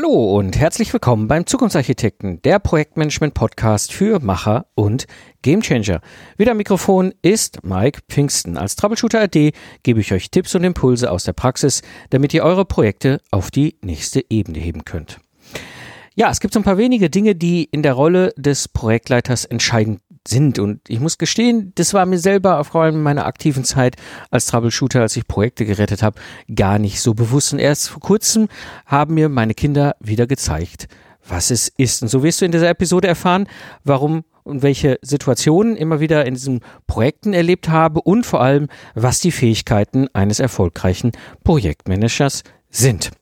Hallo und herzlich willkommen beim Zukunftsarchitekten, der Projektmanagement-Podcast für Macher und Gamechanger. Wieder Mikrofon ist Mike Pfingsten. Als Troubleshooter AD gebe ich euch Tipps und Impulse aus der Praxis, damit ihr eure Projekte auf die nächste Ebene heben könnt. Ja, es gibt so ein paar wenige Dinge, die in der Rolle des Projektleiters entscheidend sind. Und ich muss gestehen, das war mir selber, vor allem in meiner aktiven Zeit als Troubleshooter, als ich Projekte gerettet habe, gar nicht so bewusst. Und erst vor kurzem haben mir meine Kinder wieder gezeigt, was es ist. Und so wirst du in dieser Episode erfahren, warum und welche Situationen immer wieder in diesen Projekten erlebt habe und vor allem, was die Fähigkeiten eines erfolgreichen Projektmanagers sind.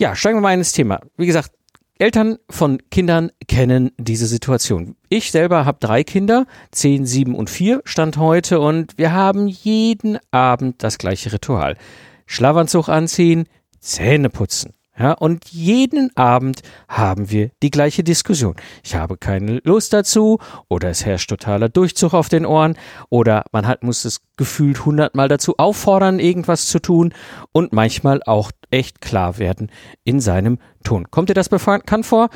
Ja, steigen wir mal ins Thema. Wie gesagt, Eltern von Kindern kennen diese Situation. Ich selber habe drei Kinder, zehn, sieben und vier Stand heute und wir haben jeden Abend das gleiche Ritual. Schlafanzug anziehen, Zähne putzen. Ja, und jeden Abend haben wir die gleiche Diskussion. Ich habe keine Lust dazu oder es herrscht totaler Durchzug auf den Ohren oder man hat, muss es gefühlt hundertmal dazu auffordern, irgendwas zu tun und manchmal auch echt klar werden in seinem Ton. Kommt dir das bekannt vor?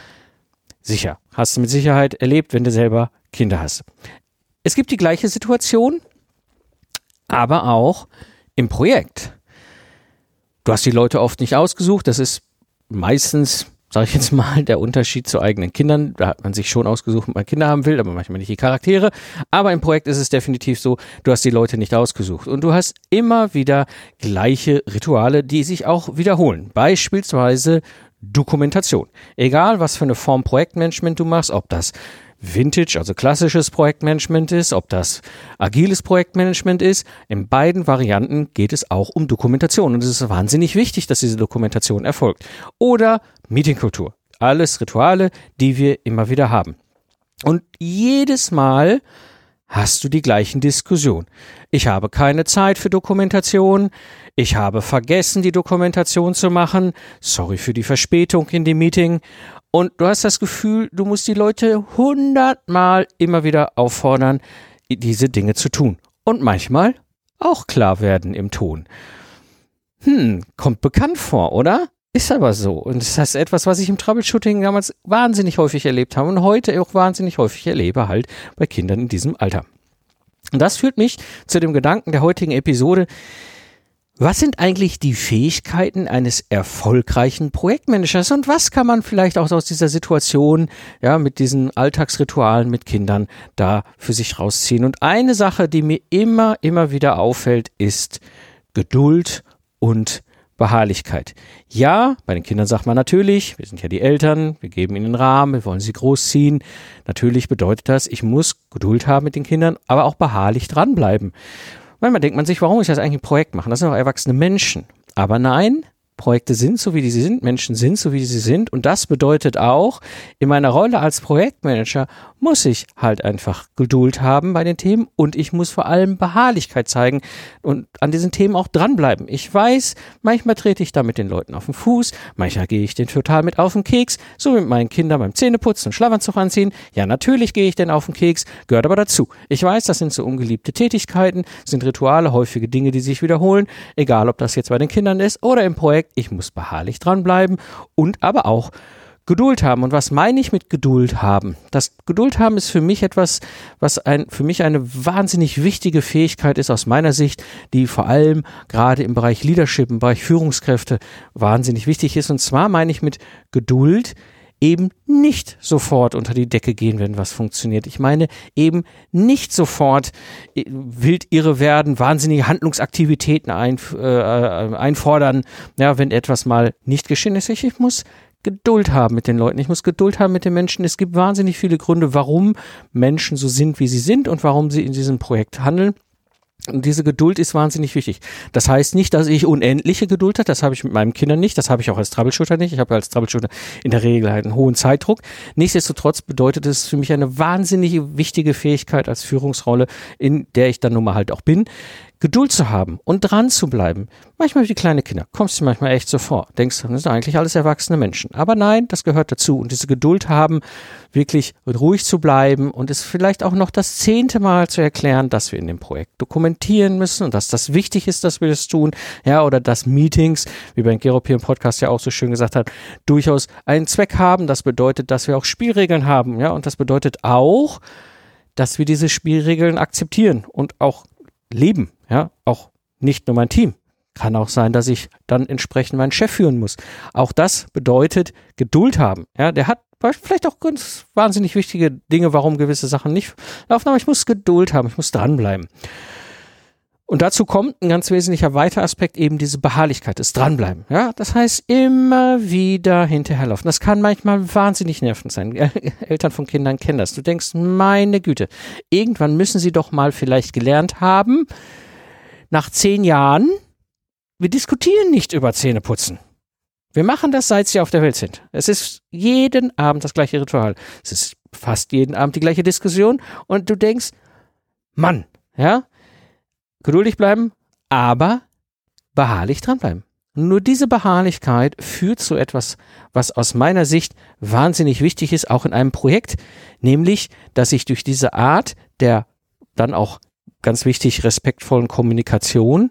Sicher. Hast du mit Sicherheit erlebt, wenn du selber Kinder hast. Es gibt die gleiche Situation, aber auch im Projekt. Du hast die Leute oft nicht ausgesucht. Das ist meistens, sage ich jetzt mal, der Unterschied zu eigenen Kindern. Da hat man sich schon ausgesucht, ob man Kinder haben will, aber manchmal nicht die Charaktere. Aber im Projekt ist es definitiv so, du hast die Leute nicht ausgesucht. Und du hast immer wieder gleiche Rituale, die sich auch wiederholen. Beispielsweise Dokumentation. Egal, was für eine Form Projektmanagement du machst, ob das Vintage, also klassisches Projektmanagement ist, ob das agiles Projektmanagement ist. In beiden Varianten geht es auch um Dokumentation und es ist wahnsinnig wichtig, dass diese Dokumentation erfolgt. Oder Meetingkultur. Alles Rituale, die wir immer wieder haben. Und jedes Mal hast du die gleichen Diskussionen. Ich habe keine Zeit für Dokumentation. Ich habe vergessen, die Dokumentation zu machen. Sorry für die Verspätung in dem Meeting. Und du hast das Gefühl, du musst die Leute hundertmal immer wieder auffordern, diese Dinge zu tun. Und manchmal auch klar werden im Ton. Hm, kommt bekannt vor, oder? Ist aber so. Und das ist etwas, was ich im Troubleshooting damals wahnsinnig häufig erlebt habe und heute auch wahnsinnig häufig erlebe, halt bei Kindern in diesem Alter. Und das führt mich zu dem Gedanken der heutigen Episode. Was sind eigentlich die Fähigkeiten eines erfolgreichen Projektmanagers und was kann man vielleicht auch aus dieser Situation, ja, mit diesen Alltagsritualen mit Kindern da für sich rausziehen? Und eine Sache, die mir immer, immer wieder auffällt, ist Geduld und Beharrlichkeit. Ja, bei den Kindern sagt man natürlich, wir sind ja die Eltern, wir geben ihnen Rahmen, wir wollen sie großziehen. Natürlich bedeutet das, ich muss Geduld haben mit den Kindern, aber auch beharrlich dranbleiben. Manchmal denkt man sich, warum muss ich das eigentlich ein Projekt machen? Das sind doch erwachsene Menschen. Aber nein, Projekte sind so, wie sie sind, Menschen sind so, wie sie sind. Und das bedeutet auch, in meiner Rolle als Projektmanager muss ich halt einfach Geduld haben bei den Themen und ich muss vor allem Beharrlichkeit zeigen und an diesen Themen auch dranbleiben. Ich weiß, manchmal trete ich da mit den Leuten auf den Fuß, manchmal gehe ich den total mit auf den Keks, so mit meinen Kindern beim Zähneputzen und Schlafanzug anziehen. Ja, natürlich gehe ich denn auf den Keks, gehört aber dazu. Ich weiß, das sind so ungeliebte Tätigkeiten, sind Rituale, häufige Dinge, die sich wiederholen, egal ob das jetzt bei den Kindern ist oder im Projekt. Ich muss beharrlich dranbleiben und aber auch Geduld haben. Und was meine ich mit Geduld haben? Das Geduld haben ist für mich etwas, was ein, für mich eine wahnsinnig wichtige Fähigkeit ist aus meiner Sicht, die vor allem gerade im Bereich Leadership, im Bereich Führungskräfte wahnsinnig wichtig ist. Und zwar meine ich mit Geduld, eben nicht sofort unter die Decke gehen, wenn was funktioniert. Ich meine eben nicht sofort äh, wild irre werden, wahnsinnige Handlungsaktivitäten ein, äh, einfordern, ja, wenn etwas mal nicht geschehen ist. Ich muss Geduld haben mit den Leuten. Ich muss Geduld haben mit den Menschen. Es gibt wahnsinnig viele Gründe, warum Menschen so sind, wie sie sind und warum sie in diesem Projekt handeln. Und diese Geduld ist wahnsinnig wichtig. Das heißt nicht, dass ich unendliche Geduld habe. Das habe ich mit meinen Kindern nicht. Das habe ich auch als Troubleshooter nicht. Ich habe als Troubleshooter in der Regel halt einen hohen Zeitdruck. Nichtsdestotrotz bedeutet es für mich eine wahnsinnig wichtige Fähigkeit als Führungsrolle, in der ich dann nun mal halt auch bin, Geduld zu haben und dran zu bleiben. Manchmal wie kleine Kinder, kommst du manchmal echt so vor. Denkst, das sind eigentlich alles erwachsene Menschen. Aber nein, das gehört dazu. Und diese Geduld haben, wirklich ruhig zu bleiben und es vielleicht auch noch das zehnte Mal zu erklären, dass wir in dem Projekt dokumentieren müssen und dass das wichtig ist, dass wir das tun. Ja, oder dass Meetings, wie beim Geropian Podcast ja auch so schön gesagt hat, durchaus einen Zweck haben. Das bedeutet, dass wir auch Spielregeln haben. Ja, und das bedeutet auch, dass wir diese Spielregeln akzeptieren und auch leben, ja, auch nicht nur mein Team. Kann auch sein, dass ich dann entsprechend meinen Chef führen muss. Auch das bedeutet Geduld haben. Ja, der hat vielleicht auch ganz wahnsinnig wichtige Dinge, warum gewisse Sachen nicht laufen, aber ich muss Geduld haben, ich muss dranbleiben. Und dazu kommt ein ganz wesentlicher weiterer Aspekt, eben diese Beharrlichkeit, das Dranbleiben. Ja, das heißt, immer wieder hinterherlaufen. Das kann manchmal wahnsinnig nervend sein. Eltern von Kindern kennen das. Du denkst, meine Güte, irgendwann müssen sie doch mal vielleicht gelernt haben, nach zehn Jahren, wir diskutieren nicht über Zähneputzen. Wir machen das, seit sie auf der Welt sind. Es ist jeden Abend das gleiche Ritual. Es ist fast jeden Abend die gleiche Diskussion und du denkst, Mann, ja, geduldig bleiben, aber beharrlich dranbleiben. Nur diese Beharrlichkeit führt zu etwas, was aus meiner Sicht wahnsinnig wichtig ist, auch in einem Projekt, nämlich, dass ich durch diese Art der dann auch ganz wichtig respektvollen Kommunikation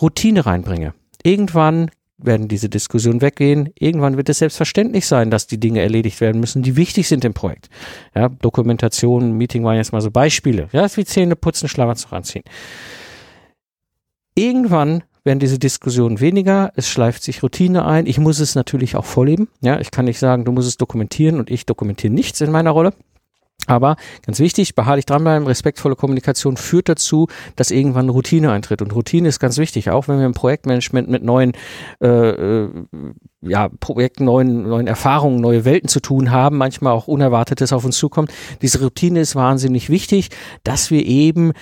Routine reinbringe. Irgendwann werden diese Diskussionen weggehen. Irgendwann wird es selbstverständlich sein, dass die Dinge erledigt werden müssen, die wichtig sind im Projekt. Ja, Dokumentation, Meeting waren jetzt mal so Beispiele. Ja, ist wie Zähne putzen, Schlafanzug anziehen. Irgendwann werden diese Diskussionen weniger, es schleift sich Routine ein. Ich muss es natürlich auch vorleben. Ja, ich kann nicht sagen, du musst es dokumentieren und ich dokumentiere nichts in meiner Rolle. Aber ganz wichtig, beharrlich dranbleiben, respektvolle Kommunikation führt dazu, dass irgendwann Routine eintritt. Und Routine ist ganz wichtig, auch wenn wir im Projektmanagement mit neuen äh, äh, ja, Projekten, neuen, neuen Erfahrungen, neue Welten zu tun haben, manchmal auch Unerwartetes auf uns zukommt. Diese Routine ist wahnsinnig wichtig, dass wir eben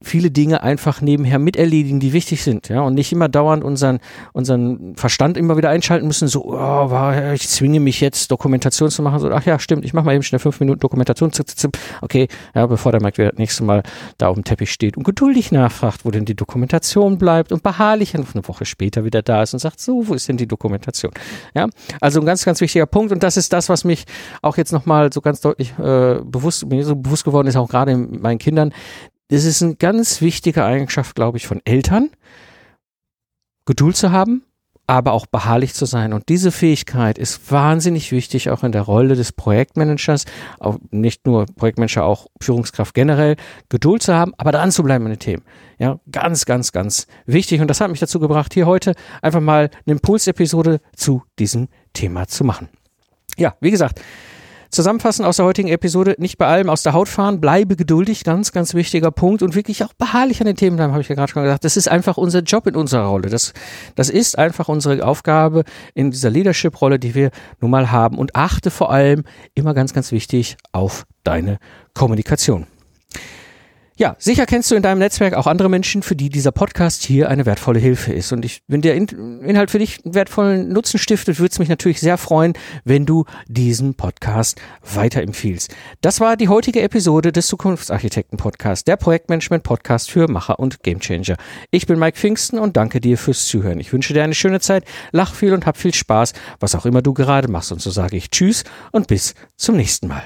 viele Dinge einfach nebenher miterledigen, die wichtig sind, ja, und nicht immer dauernd unseren, unseren Verstand immer wieder einschalten müssen, so, oh, ich zwinge mich jetzt Dokumentation zu machen, so, ach ja, stimmt, ich mache mal eben schnell fünf Minuten Dokumentation, okay, ja, bevor der Mike wieder das nächste Mal da auf dem Teppich steht und geduldig nachfragt, wo denn die Dokumentation bleibt und beharrlich eine Woche später wieder da ist und sagt, so, wo ist denn die Dokumentation, ja, also ein ganz, ganz wichtiger Punkt und das ist das, was mich auch jetzt nochmal so ganz deutlich äh, bewusst, mir so bewusst geworden ist, auch gerade meinen Kindern, das ist eine ganz wichtige Eigenschaft, glaube ich, von Eltern, Geduld zu haben, aber auch beharrlich zu sein. Und diese Fähigkeit ist wahnsinnig wichtig, auch in der Rolle des Projektmanagers, auch nicht nur Projektmanager, auch Führungskraft generell, Geduld zu haben, aber dran zu bleiben in den Themen. Ja, ganz, ganz, ganz wichtig. Und das hat mich dazu gebracht, hier heute einfach mal eine Impulsepisode zu diesem Thema zu machen. Ja, wie gesagt, Zusammenfassen aus der heutigen Episode, nicht bei allem aus der Haut fahren, bleibe geduldig, ganz, ganz wichtiger Punkt und wirklich auch beharrlich an den Themen bleiben, habe ich ja gerade schon gesagt. Das ist einfach unser Job in unserer Rolle. Das, das ist einfach unsere Aufgabe in dieser Leadership-Rolle, die wir nun mal haben und achte vor allem immer ganz, ganz wichtig auf deine Kommunikation. Ja, sicher kennst du in deinem Netzwerk auch andere Menschen, für die dieser Podcast hier eine wertvolle Hilfe ist. Und ich, wenn der Inhalt für dich einen wertvollen Nutzen stiftet, würde es mich natürlich sehr freuen, wenn du diesen Podcast weiterempfiehlst. Das war die heutige Episode des Zukunftsarchitekten Podcasts, der Projektmanagement Podcast für Macher und Gamechanger. Ich bin Mike Pfingsten und danke dir fürs Zuhören. Ich wünsche dir eine schöne Zeit, lach viel und hab viel Spaß, was auch immer du gerade machst. Und so sage ich Tschüss und bis zum nächsten Mal.